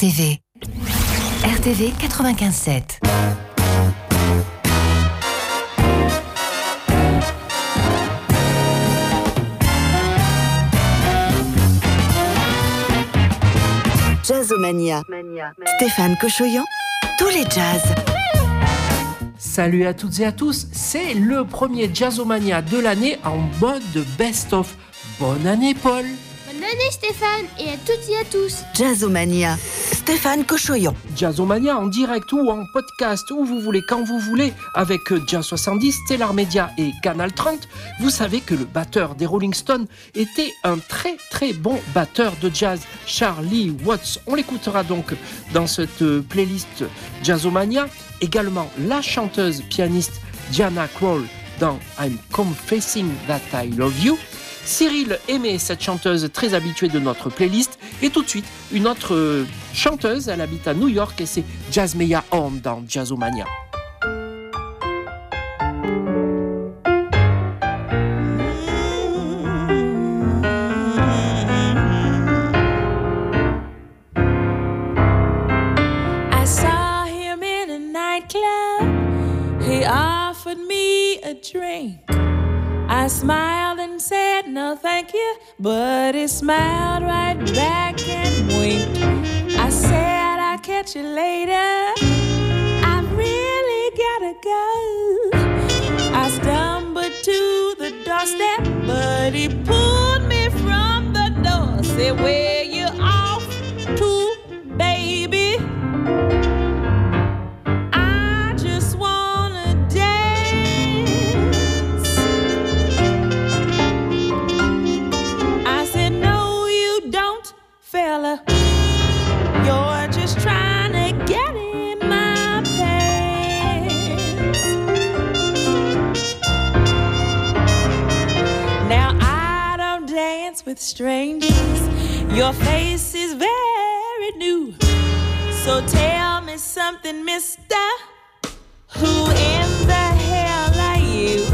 RTV. RTV 95.7. Jazzomania. Stéphane Cochoyan, tous les jazz. Salut à toutes et à tous, c'est le premier Jazzomania de l'année en mode best-of. Bonne année Paul Bonne année Stéphane et à toutes et à tous. Jazzomania. Stéphane Cochoyon. Jazzomania en direct ou en podcast, où vous voulez, quand vous voulez, avec Jazz 70, Stellar Media et Canal 30. Vous savez que le batteur des Rolling Stones était un très très bon batteur de jazz, Charlie Watts. On l'écoutera donc dans cette playlist Jazzomania. Également la chanteuse pianiste Diana Krall dans I'm Confessing That I Love You. Cyril aimait cette chanteuse très habituée de notre playlist. Et tout de suite, une autre chanteuse, elle habite à New York et c'est Jasmia Horn dans Jazzomania. Drink. I smiled and said no thank you, but he smiled right back and winked. I said I'll catch you later. I really gotta go. I stumbled to the doorstep, but he pulled me from the door. Said, Where Your face is very new. So tell me something, mister. Who in the hell are you?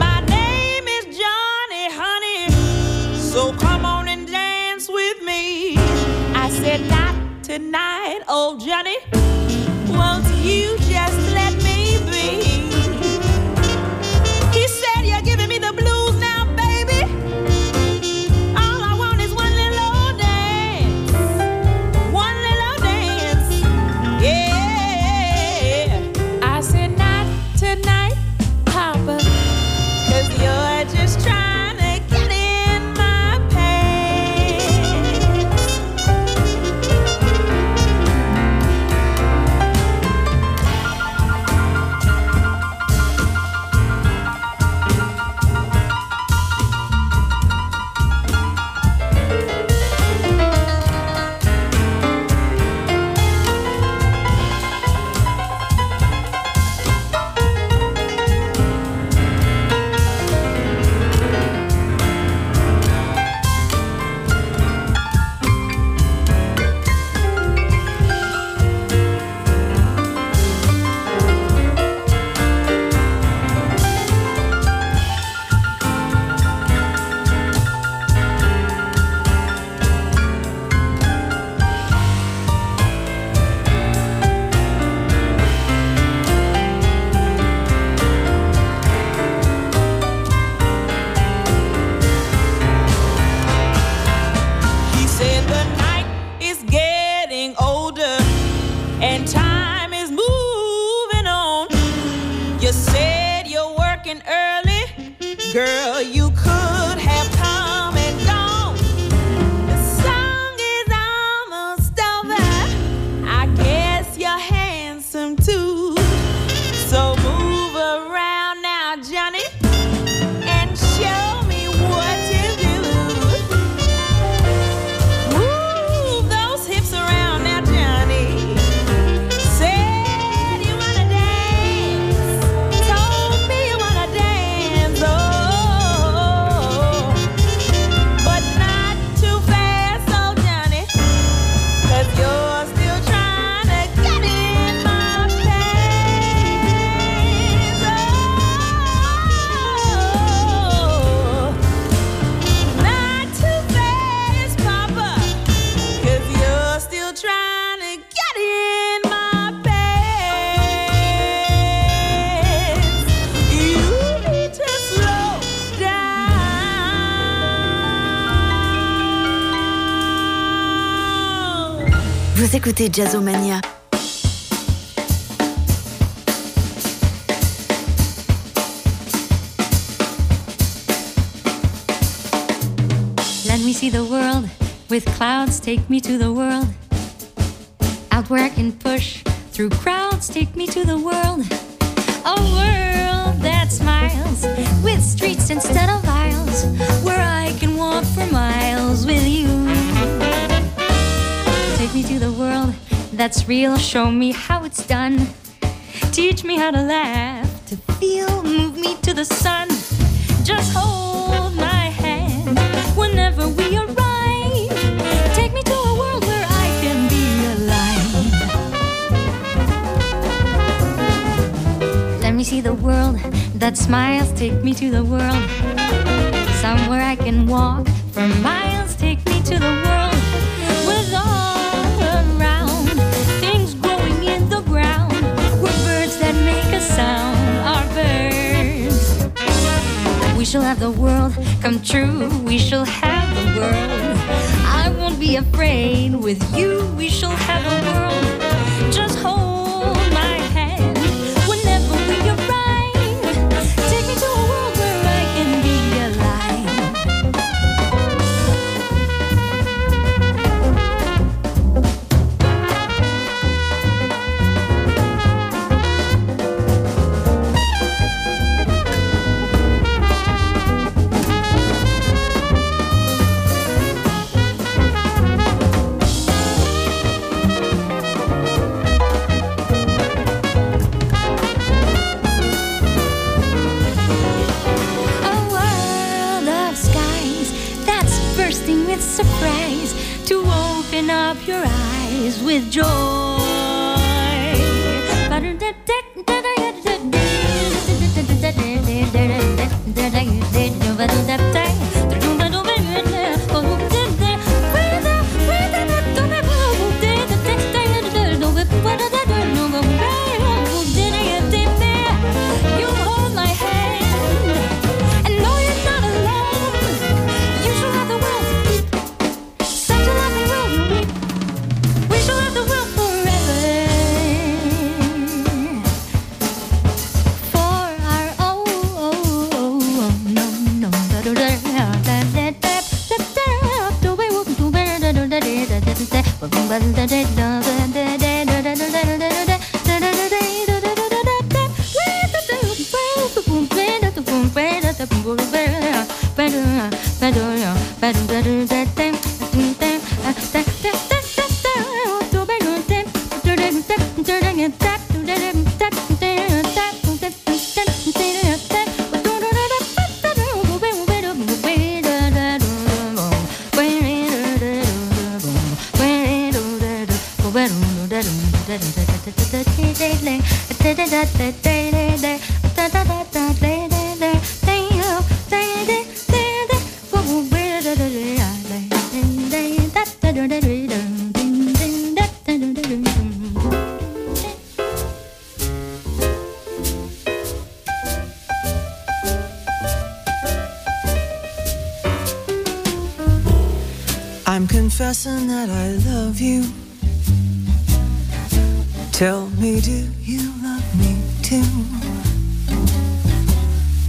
My name is Johnny, honey. So come on and dance with me. I said, not tonight, old Johnny. Écoutez Jazzomania. Let me see the world with clouds, take me to the world. Out where I can push through crowds, take me to the world. A world that smiles with streets instead of aisles, where I can walk for miles with you. That's real, show me how it's done. Teach me how to laugh, to feel, move me to the sun. Just hold my hand whenever we arrive. Take me to a world where I can be alive. Let me see the world that smiles. Take me to the world. Somewhere I can walk for miles. Take me to the world shall have the world come true. We shall have the world. I won't be afraid. With you, we shall have the world. Just hold open up your eyes with joy. Tell me, do you love me too?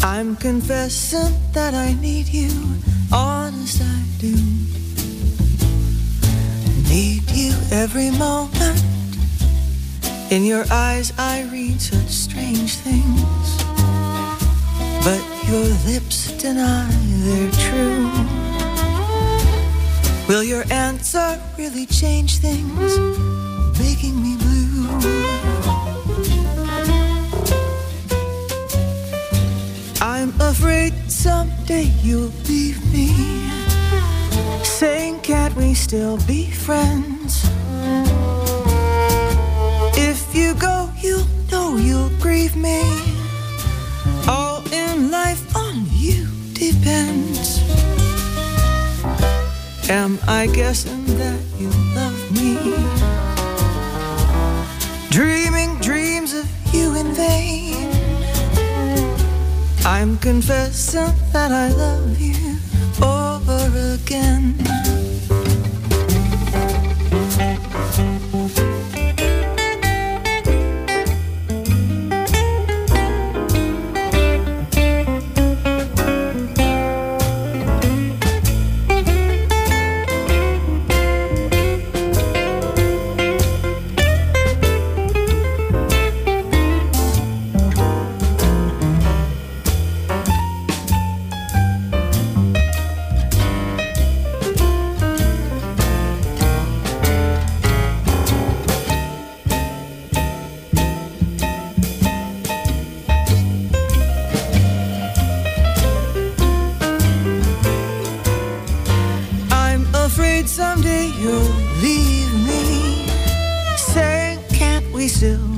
I'm confessing that I need you. Honest, I do. Need you every moment. In your eyes, I read such strange things. But your lips deny they're true. Will your answer really change things, making me? I'm afraid someday you'll leave me, saying, Can't we still be friends? If you go, you'll know you'll grieve me. All in life on you depends. Am I guessing that you in vain. I'm confessing that I love you over again. you leave me? Say, can't we still?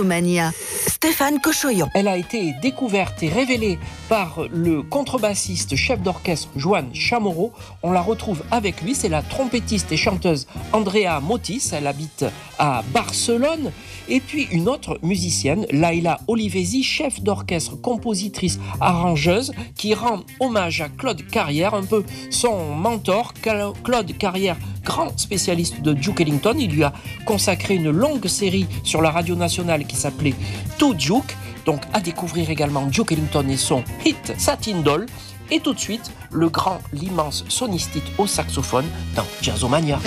Jazzomania. Stéphane Cochoyon. Elle a été découverte et révélée par le contrebassiste chef d'orchestre Joan Chamorro. On la retrouve avec lui, c'est la trompettiste et chanteuse Andrea Motis, elle habite à Barcelone. Et puis une autre musicienne, Laila Olivesi, chef d'orchestre, compositrice, arrangeuse, qui rend hommage à Claude Carrière, un peu son mentor. Claude Carrière, grand spécialiste de Duke Ellington, il lui a consacré une longue série sur la radio nationale qui s'appelait Duke. Donc à découvrir également Duke Ellington et son hit Satin Doll. Et tout de suite, le grand, l'immense sonistite au saxophone dans Jazzomania.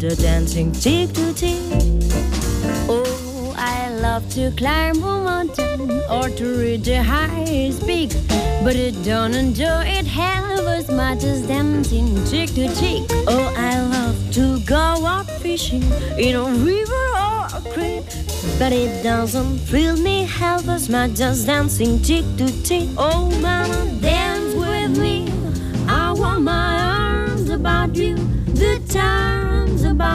Together, dancing cheek to cheek. Oh, I love to climb a mountain or to reach the highest peak, but I don't enjoy it half as much as dancing cheek to cheek. Oh, I love to go out fishing in a river or a creek, but it doesn't thrill me half as much as dancing cheek to cheek. Oh, mama, dance with me. I want my arms about you, the charms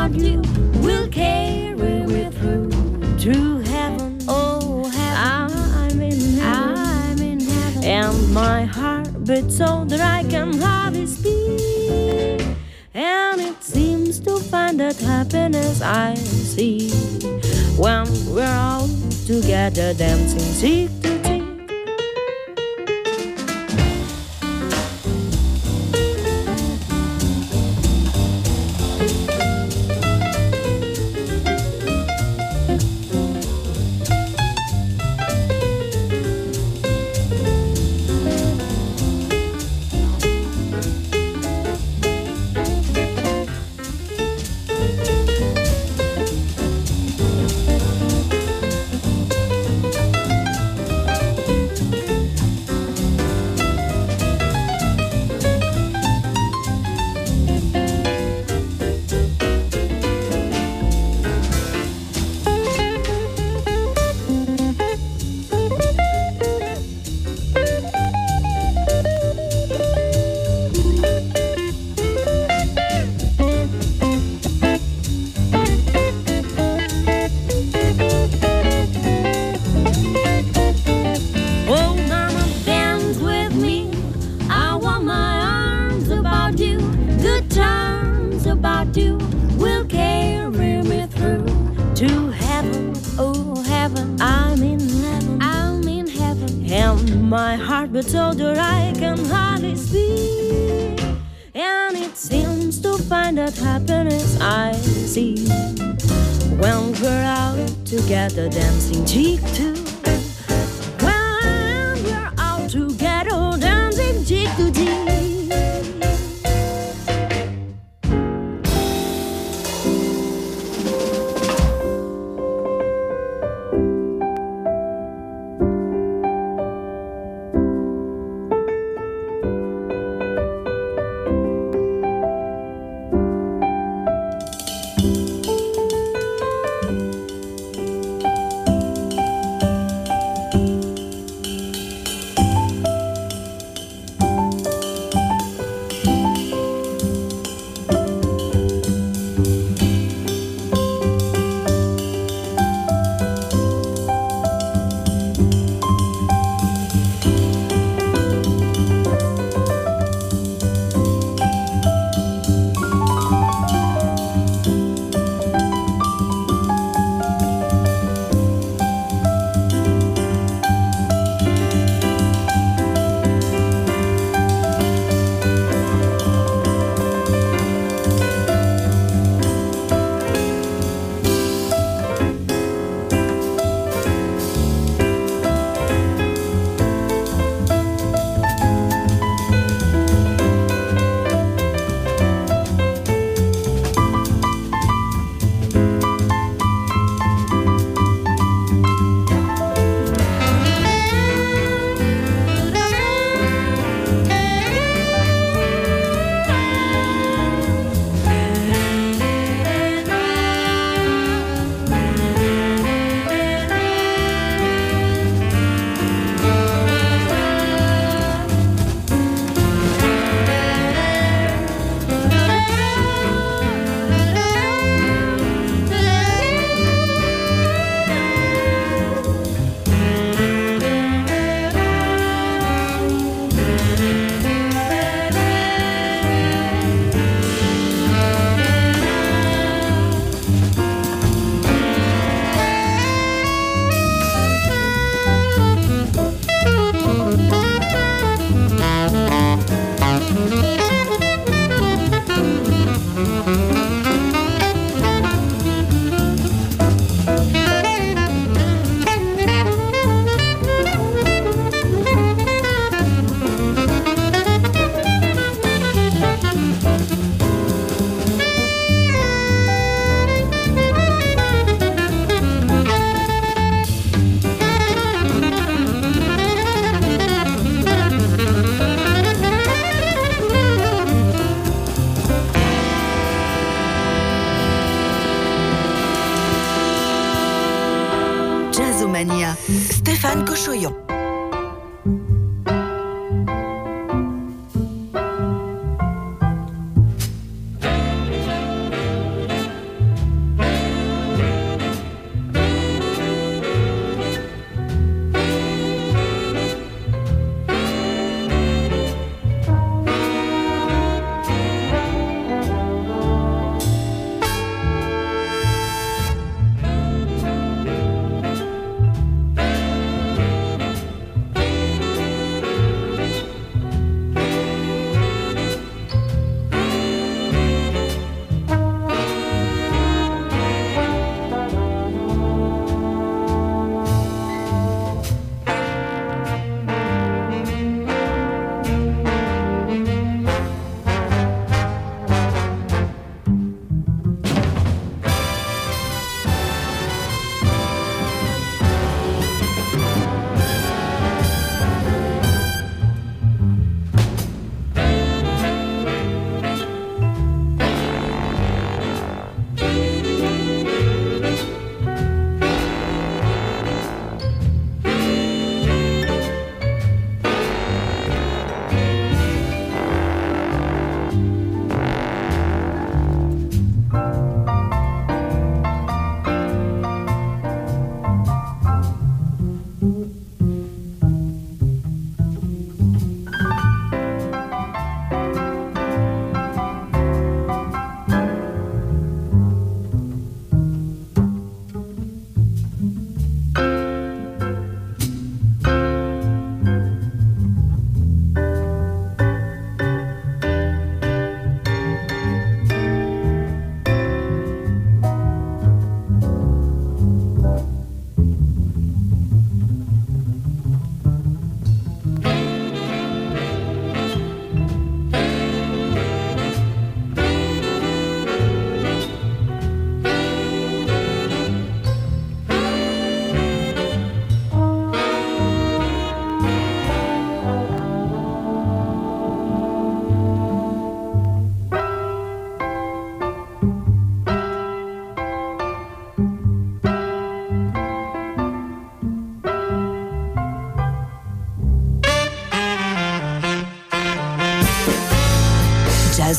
about you will carry me through to heaven. Oh, heaven. I'm in heaven. I'm in heaven. And my heart beats so that I can hardly speak. And it seems to find that happiness I see when we're all together dancing but told her I can hardly speak. And it seems to find that happiness I see when we're out together, dancing cheek to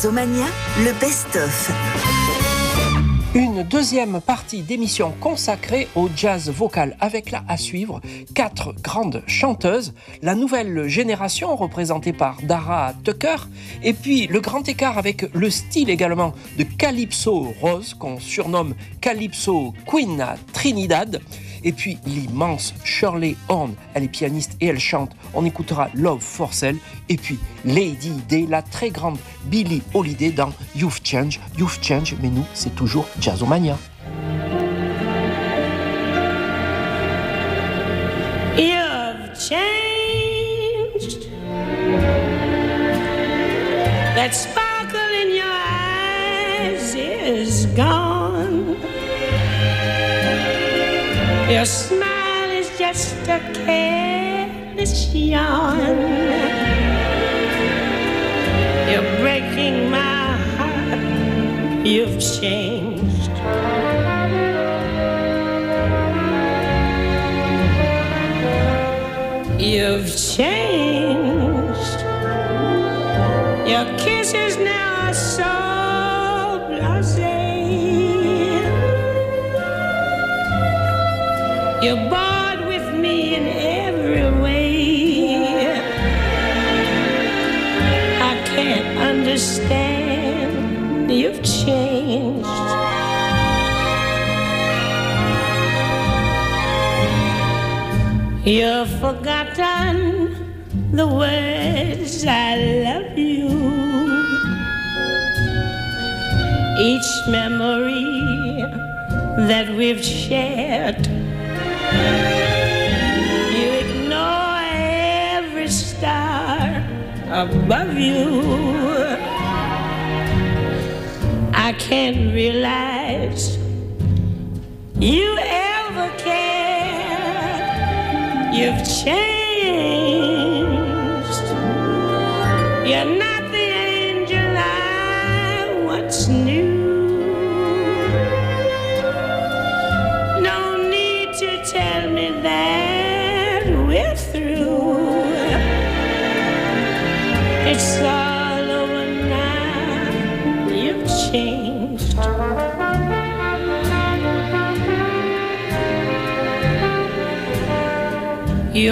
Le best-of. Une deuxième partie d'émission consacrée au jazz vocal. Avec là à suivre quatre grandes chanteuses, la nouvelle génération représentée par Dara Tucker. Et puis le grand écart avec le style également de Calypso Rose qu'on surnomme Calypso Queen Trinidad et puis l'immense Shirley Horn, elle est pianiste et elle chante. On écoutera Love for Sale. Et puis Lady Day, la très grande Billie Holiday dans You've Changed. You've Changed, mais nous, c'est toujours Jazzomania. You've changed. That sparkle in your eyes is gone. Your smile is just a careless yawn. You're breaking my heart. You've changed. You've changed. You're bored with me in every way. I can't understand. You've changed. You've forgotten the words I love you. Each memory that we've shared. Above you. I can't realize you ever cared. You've changed.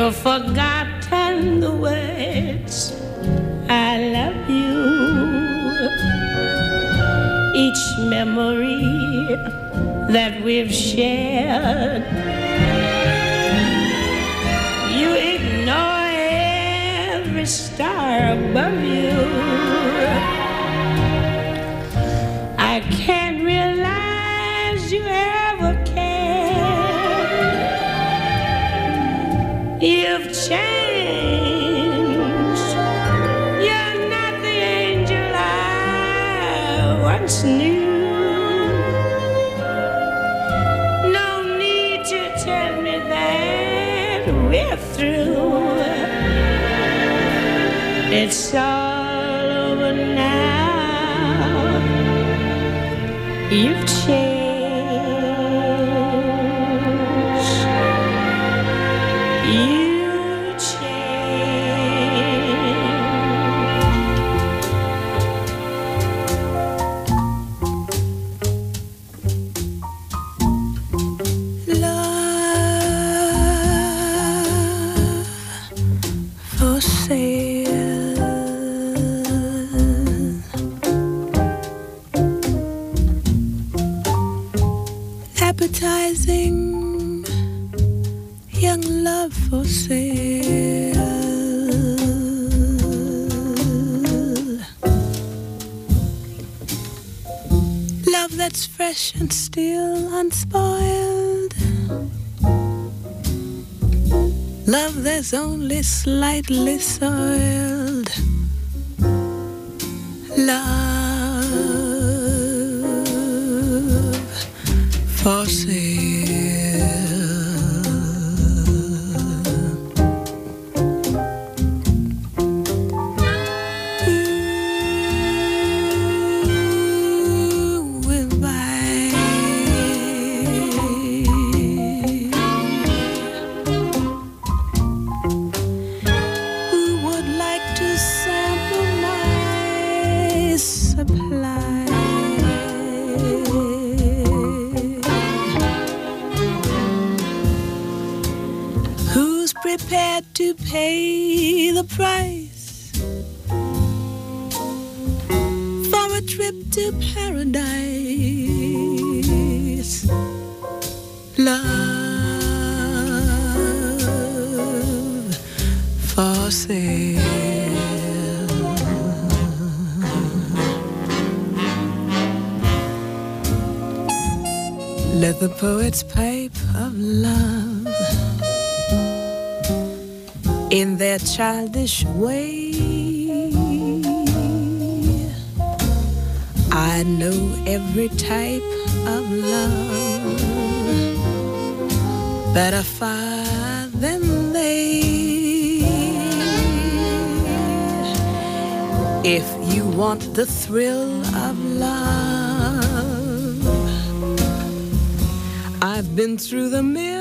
You've forgotten the words I love you. Each memory that we've shared. You ignore every star above you. You've That's only slightly soiled. pay the price. childish way. I know every type of love better far than they. If you want the thrill of love, I've been through the mill.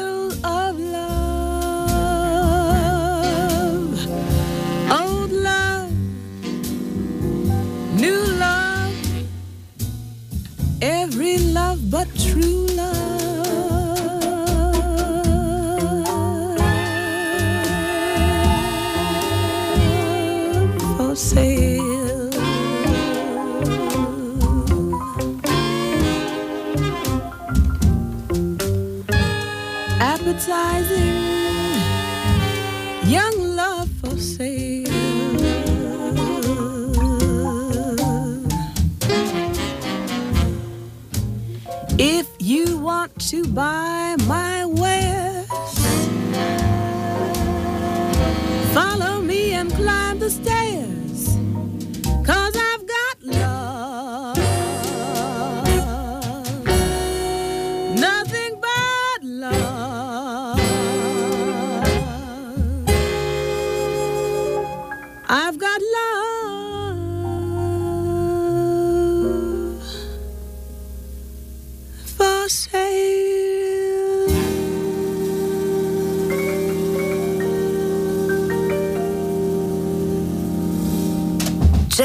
to buy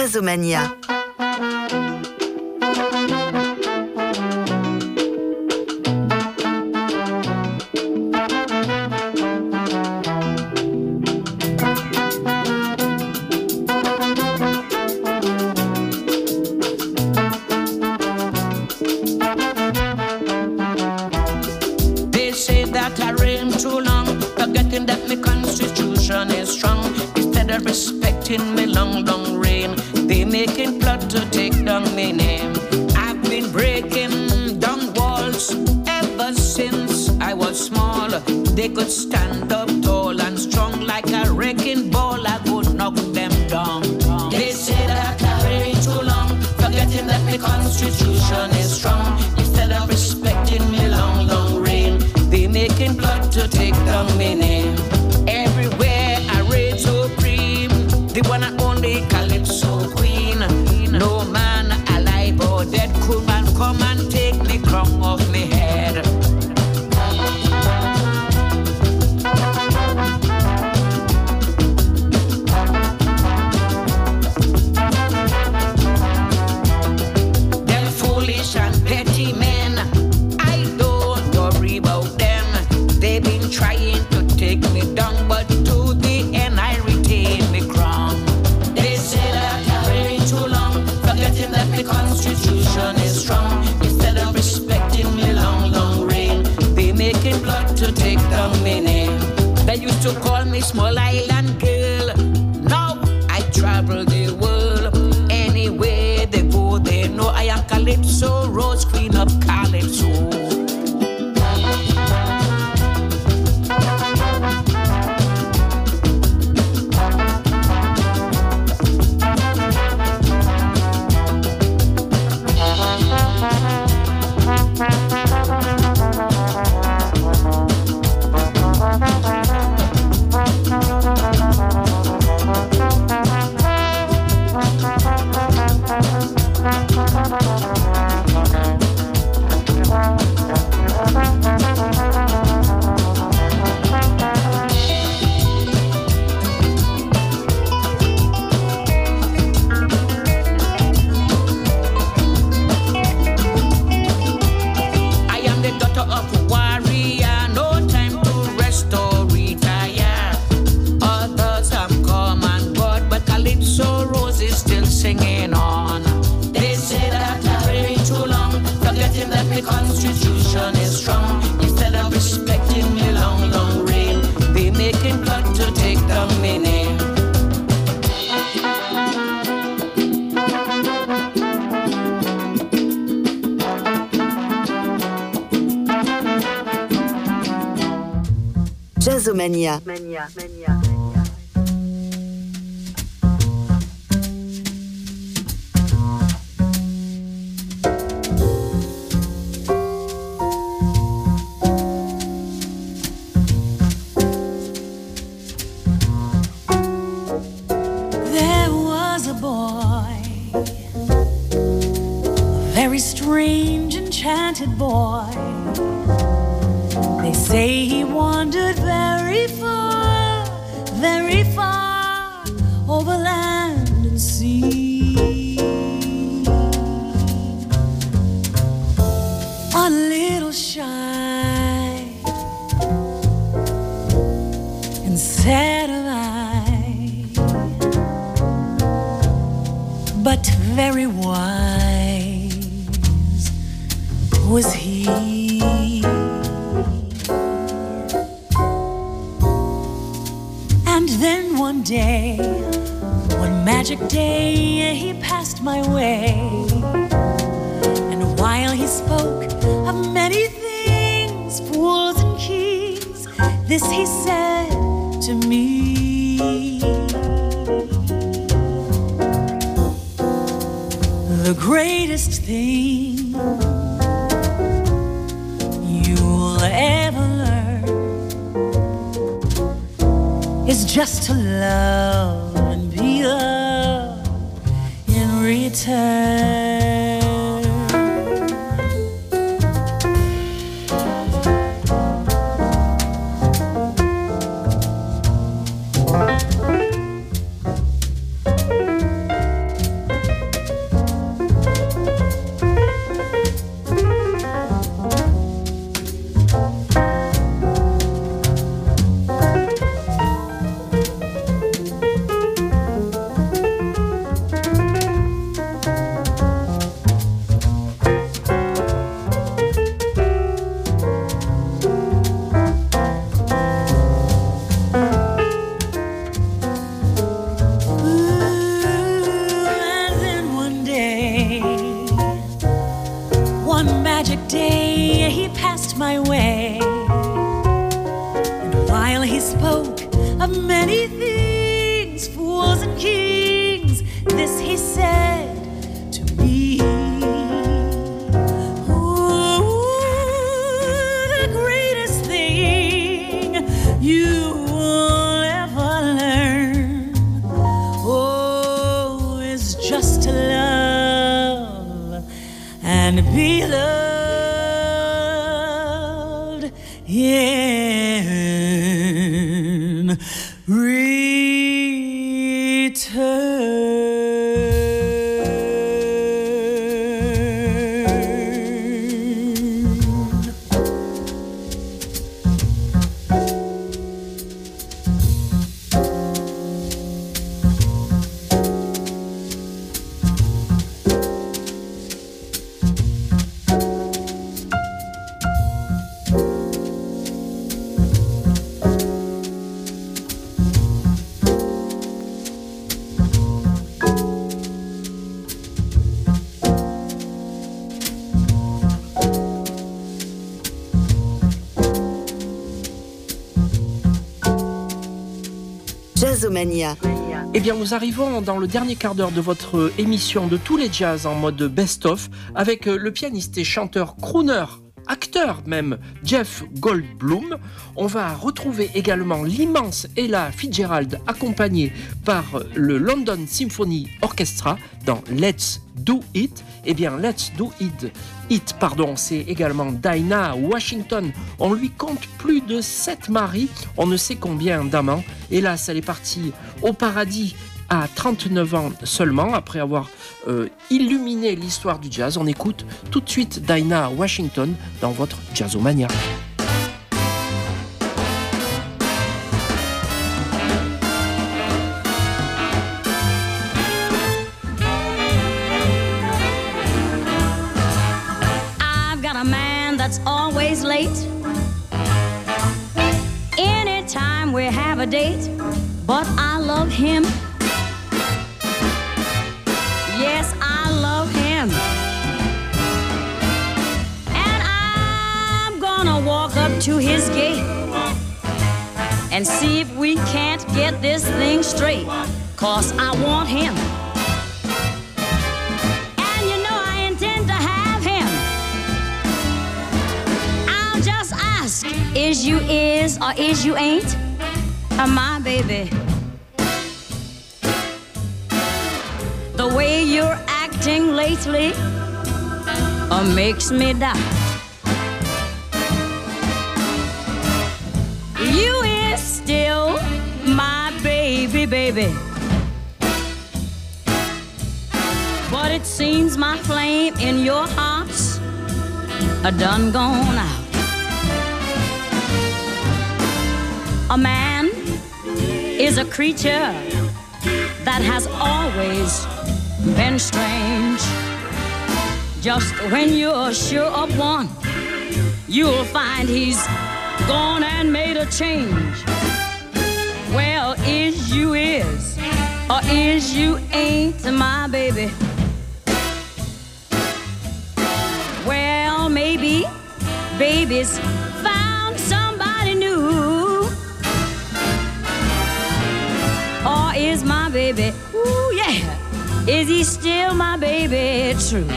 Jazzomania. Jazzomania. There is just to love and be loved in return. Eh bien, nous arrivons dans le dernier quart d'heure de votre émission de tous les jazz en mode best-of avec euh, le pianiste et chanteur crooner acteur même, Jeff Goldblum. On va retrouver également l'immense Ella Fitzgerald accompagnée par le London Symphony Orchestra dans Let's Do It. Eh bien, Let's Do It, It pardon, c'est également Dinah Washington. On lui compte plus de sept maris, on ne sait combien d'amants. Hélas, elle est partie au paradis à 39 ans seulement, après avoir euh, illuminé l'histoire du jazz. On écoute tout de suite Dinah Washington dans votre Jazzomania. I've got him. To his gate and see if we can't get this thing straight. Cause I want him. And you know I intend to have him. I'll just ask, is you is or is you ain't? Uh, my baby. The way you're acting lately uh, makes me doubt. You is still my baby, baby. But it seems my flame in your heart's a done gone out. A man is a creature that has always been strange. Just when you're sure of one, you'll find he's gone and made change. Well, is you is, or is you ain't my baby? Well, maybe baby's found somebody new. Or is my baby, ooh yeah, is he still my baby true?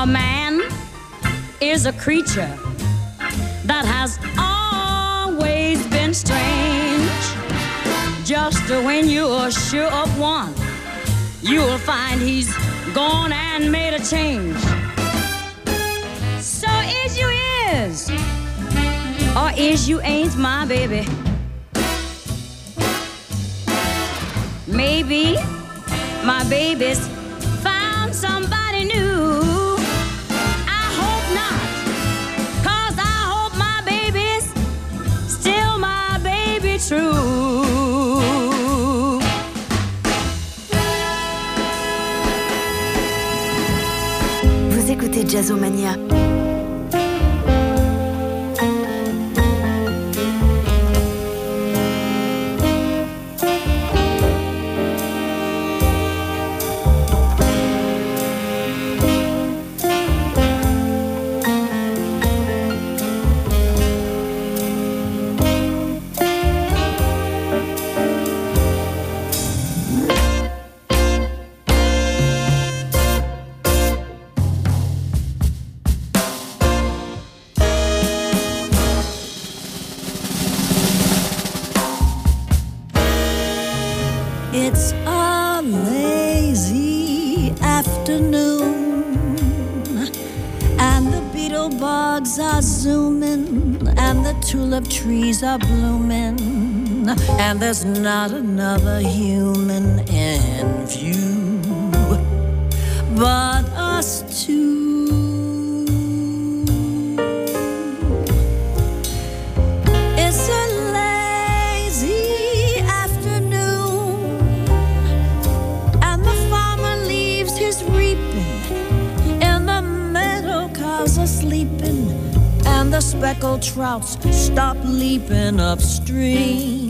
A man is a creature that has always been strange. Just when you're sure of one, you'll find he's gone and made a change. So is you is, or is you ain't my baby? Maybe my baby's found somebody Jazzomania. Trees are blooming, and there's not another human in view. But trouts stop leaping upstream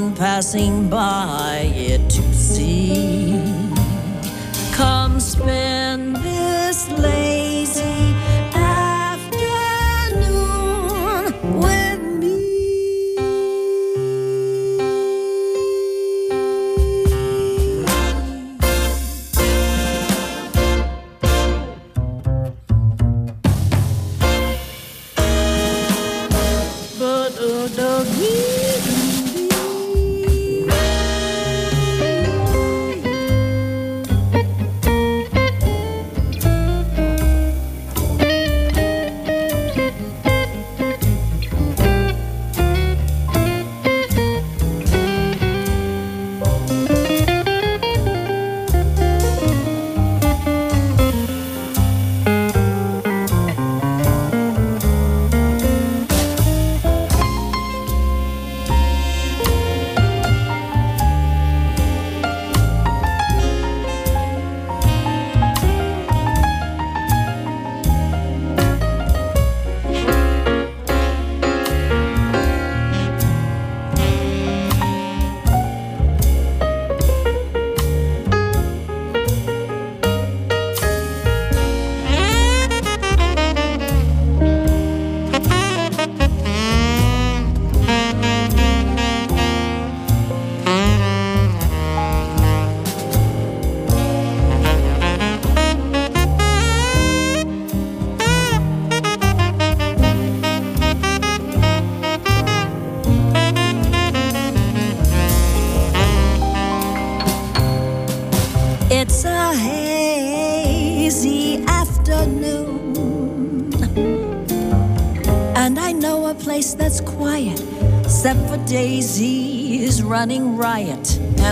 one passing by.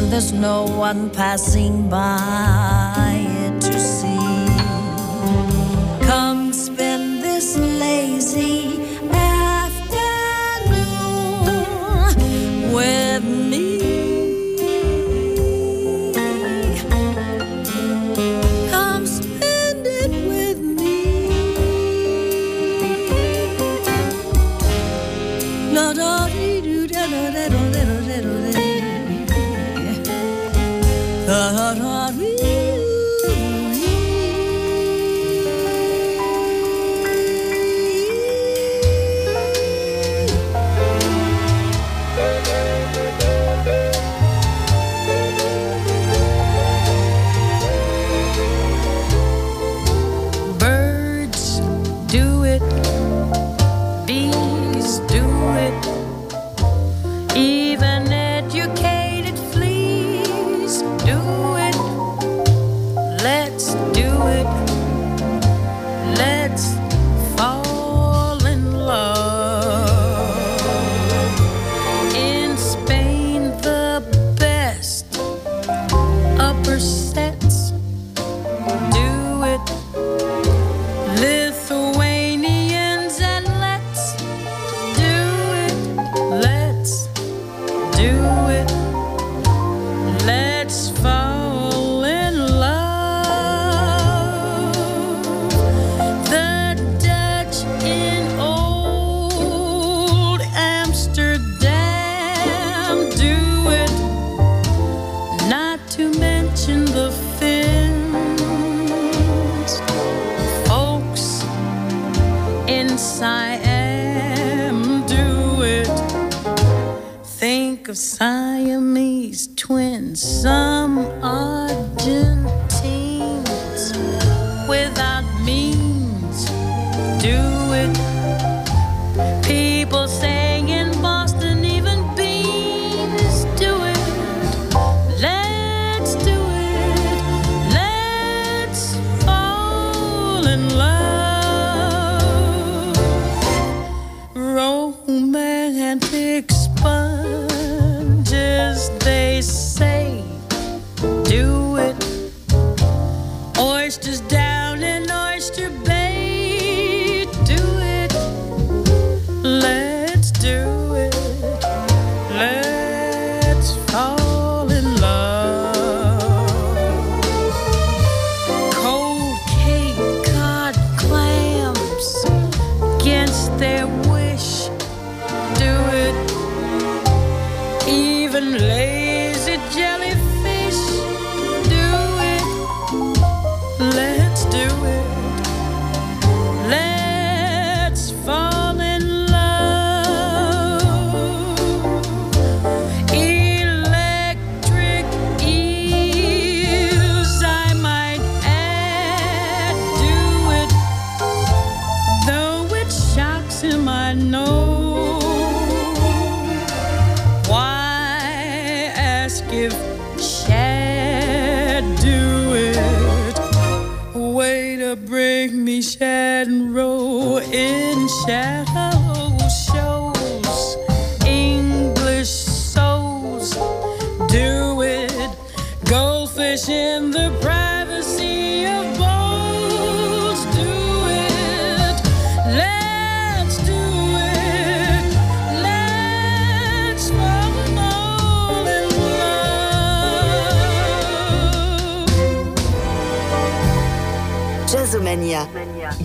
when there's no one passing by. 啊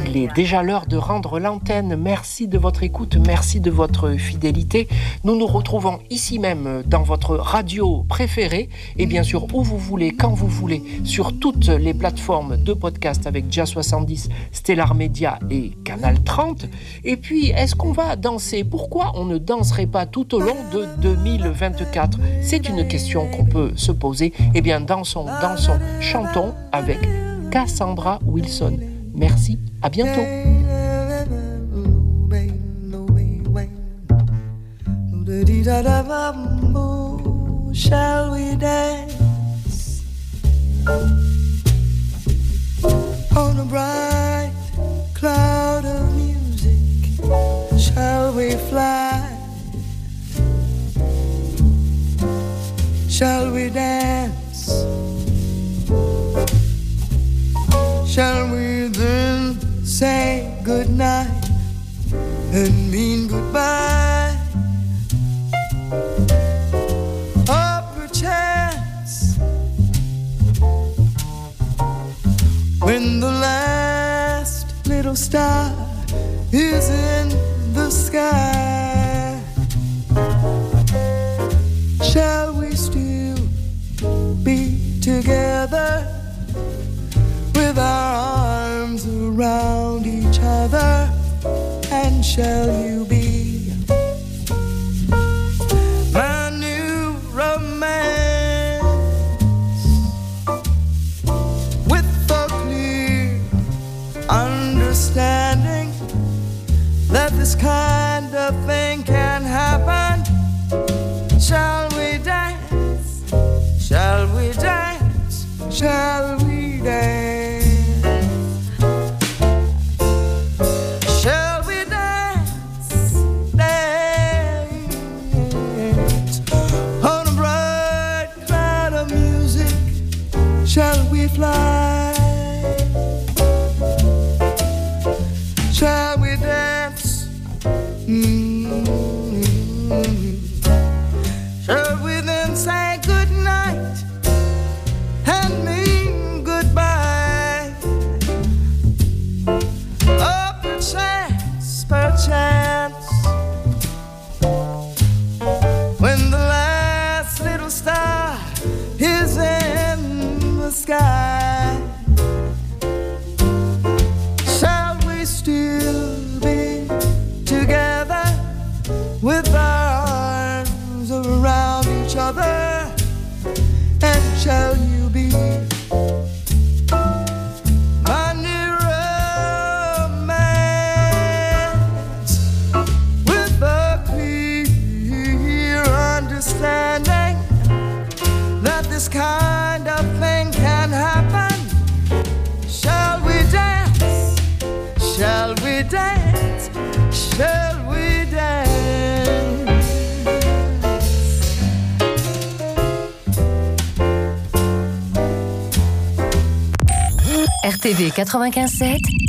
Il est déjà l'heure de rendre l'antenne. Merci de votre écoute, merci de votre fidélité. Nous nous retrouvons ici même dans votre radio préférée et bien sûr où vous voulez, quand vous voulez, sur toutes les plateformes de podcast avec Jazz 70, Stellar Media et Canal 30. Et puis, est-ce qu'on va danser? Pourquoi on ne danserait pas tout au long de 2024 C'est une question qu'on peut se poser. Eh bien, dansons, dansons, chantons avec Cassandra Wilson. Merci, à bientôt. Shall we dance on a bright cloud of music? Shall we fly? Shall we dance? Shall we then say goodnight and mean goodbye? Or perchance, when the last little star is in the sky, shall we still be together? Our arms around each other. And shall you be my new romance with a clear understanding that this kind of thing 95.7,